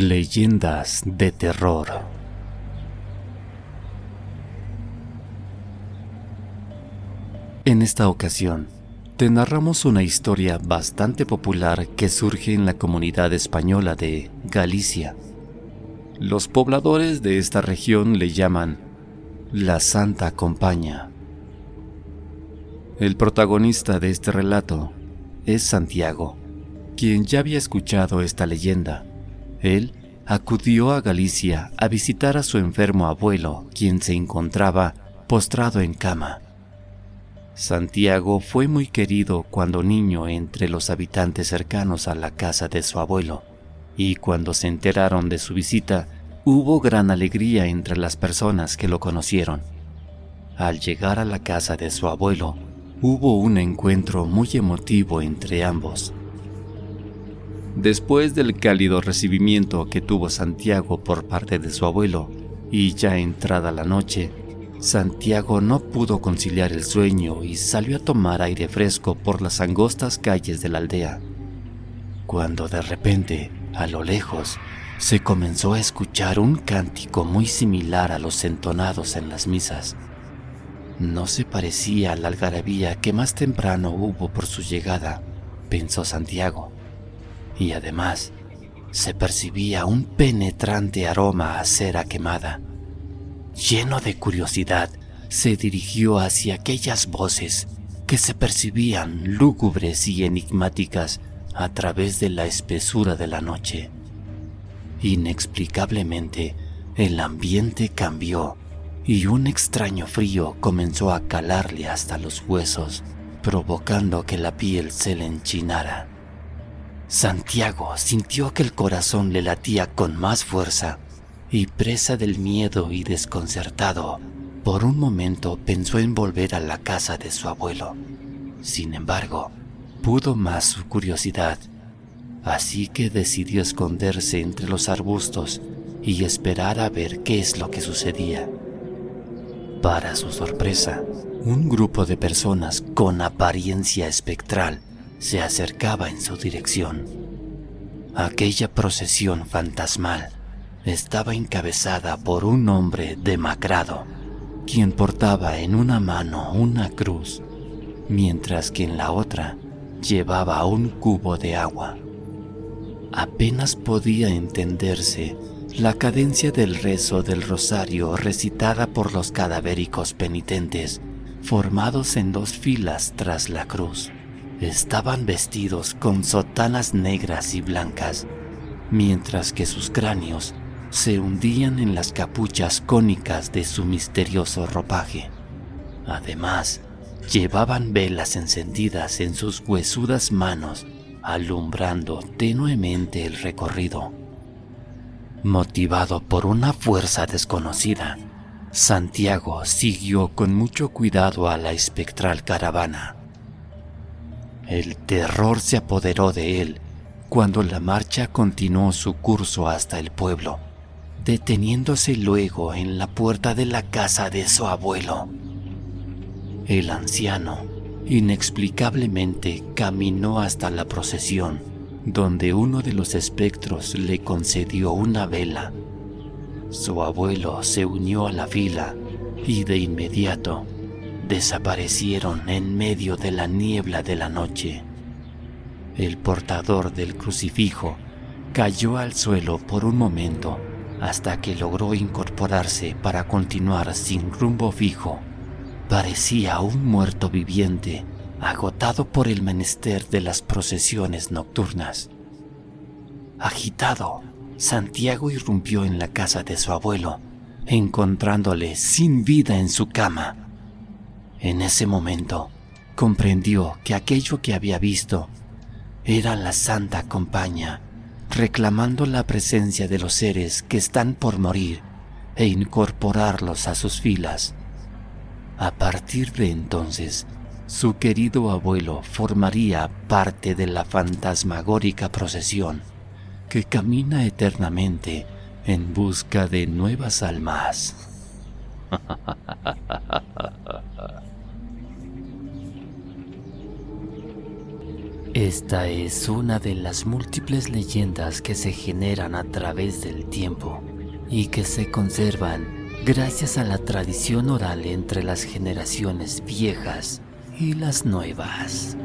Leyendas de terror. En esta ocasión, te narramos una historia bastante popular que surge en la comunidad española de Galicia. Los pobladores de esta región le llaman la Santa Compaña. El protagonista de este relato es Santiago, quien ya había escuchado esta leyenda. Él acudió a Galicia a visitar a su enfermo abuelo, quien se encontraba postrado en cama. Santiago fue muy querido cuando niño entre los habitantes cercanos a la casa de su abuelo, y cuando se enteraron de su visita, hubo gran alegría entre las personas que lo conocieron. Al llegar a la casa de su abuelo, hubo un encuentro muy emotivo entre ambos. Después del cálido recibimiento que tuvo Santiago por parte de su abuelo, y ya entrada la noche, Santiago no pudo conciliar el sueño y salió a tomar aire fresco por las angostas calles de la aldea. Cuando de repente, a lo lejos, se comenzó a escuchar un cántico muy similar a los entonados en las misas. No se parecía a la algarabía que más temprano hubo por su llegada, pensó Santiago. Y además, se percibía un penetrante aroma a cera quemada lleno de curiosidad, se dirigió hacia aquellas voces que se percibían lúgubres y enigmáticas a través de la espesura de la noche. Inexplicablemente, el ambiente cambió y un extraño frío comenzó a calarle hasta los huesos, provocando que la piel se le enchinara. Santiago sintió que el corazón le latía con más fuerza y presa del miedo y desconcertado, por un momento pensó en volver a la casa de su abuelo. Sin embargo, pudo más su curiosidad, así que decidió esconderse entre los arbustos y esperar a ver qué es lo que sucedía. Para su sorpresa, un grupo de personas con apariencia espectral se acercaba en su dirección. Aquella procesión fantasmal estaba encabezada por un hombre demacrado, quien portaba en una mano una cruz, mientras que en la otra llevaba un cubo de agua. Apenas podía entenderse la cadencia del rezo del rosario recitada por los cadavéricos penitentes, formados en dos filas tras la cruz. Estaban vestidos con sotanas negras y blancas, mientras que sus cráneos se hundían en las capuchas cónicas de su misterioso ropaje. Además, llevaban velas encendidas en sus huesudas manos, alumbrando tenuemente el recorrido. Motivado por una fuerza desconocida, Santiago siguió con mucho cuidado a la espectral caravana. El terror se apoderó de él cuando la marcha continuó su curso hasta el pueblo deteniéndose luego en la puerta de la casa de su abuelo. El anciano, inexplicablemente, caminó hasta la procesión, donde uno de los espectros le concedió una vela. Su abuelo se unió a la fila y de inmediato desaparecieron en medio de la niebla de la noche. El portador del crucifijo cayó al suelo por un momento hasta que logró incorporarse para continuar sin rumbo fijo. Parecía un muerto viviente, agotado por el menester de las procesiones nocturnas. Agitado, Santiago irrumpió en la casa de su abuelo, encontrándole sin vida en su cama. En ese momento, comprendió que aquello que había visto era la Santa Compañía reclamando la presencia de los seres que están por morir e incorporarlos a sus filas. A partir de entonces, su querido abuelo formaría parte de la fantasmagórica procesión que camina eternamente en busca de nuevas almas. Esta es una de las múltiples leyendas que se generan a través del tiempo y que se conservan gracias a la tradición oral entre las generaciones viejas y las nuevas.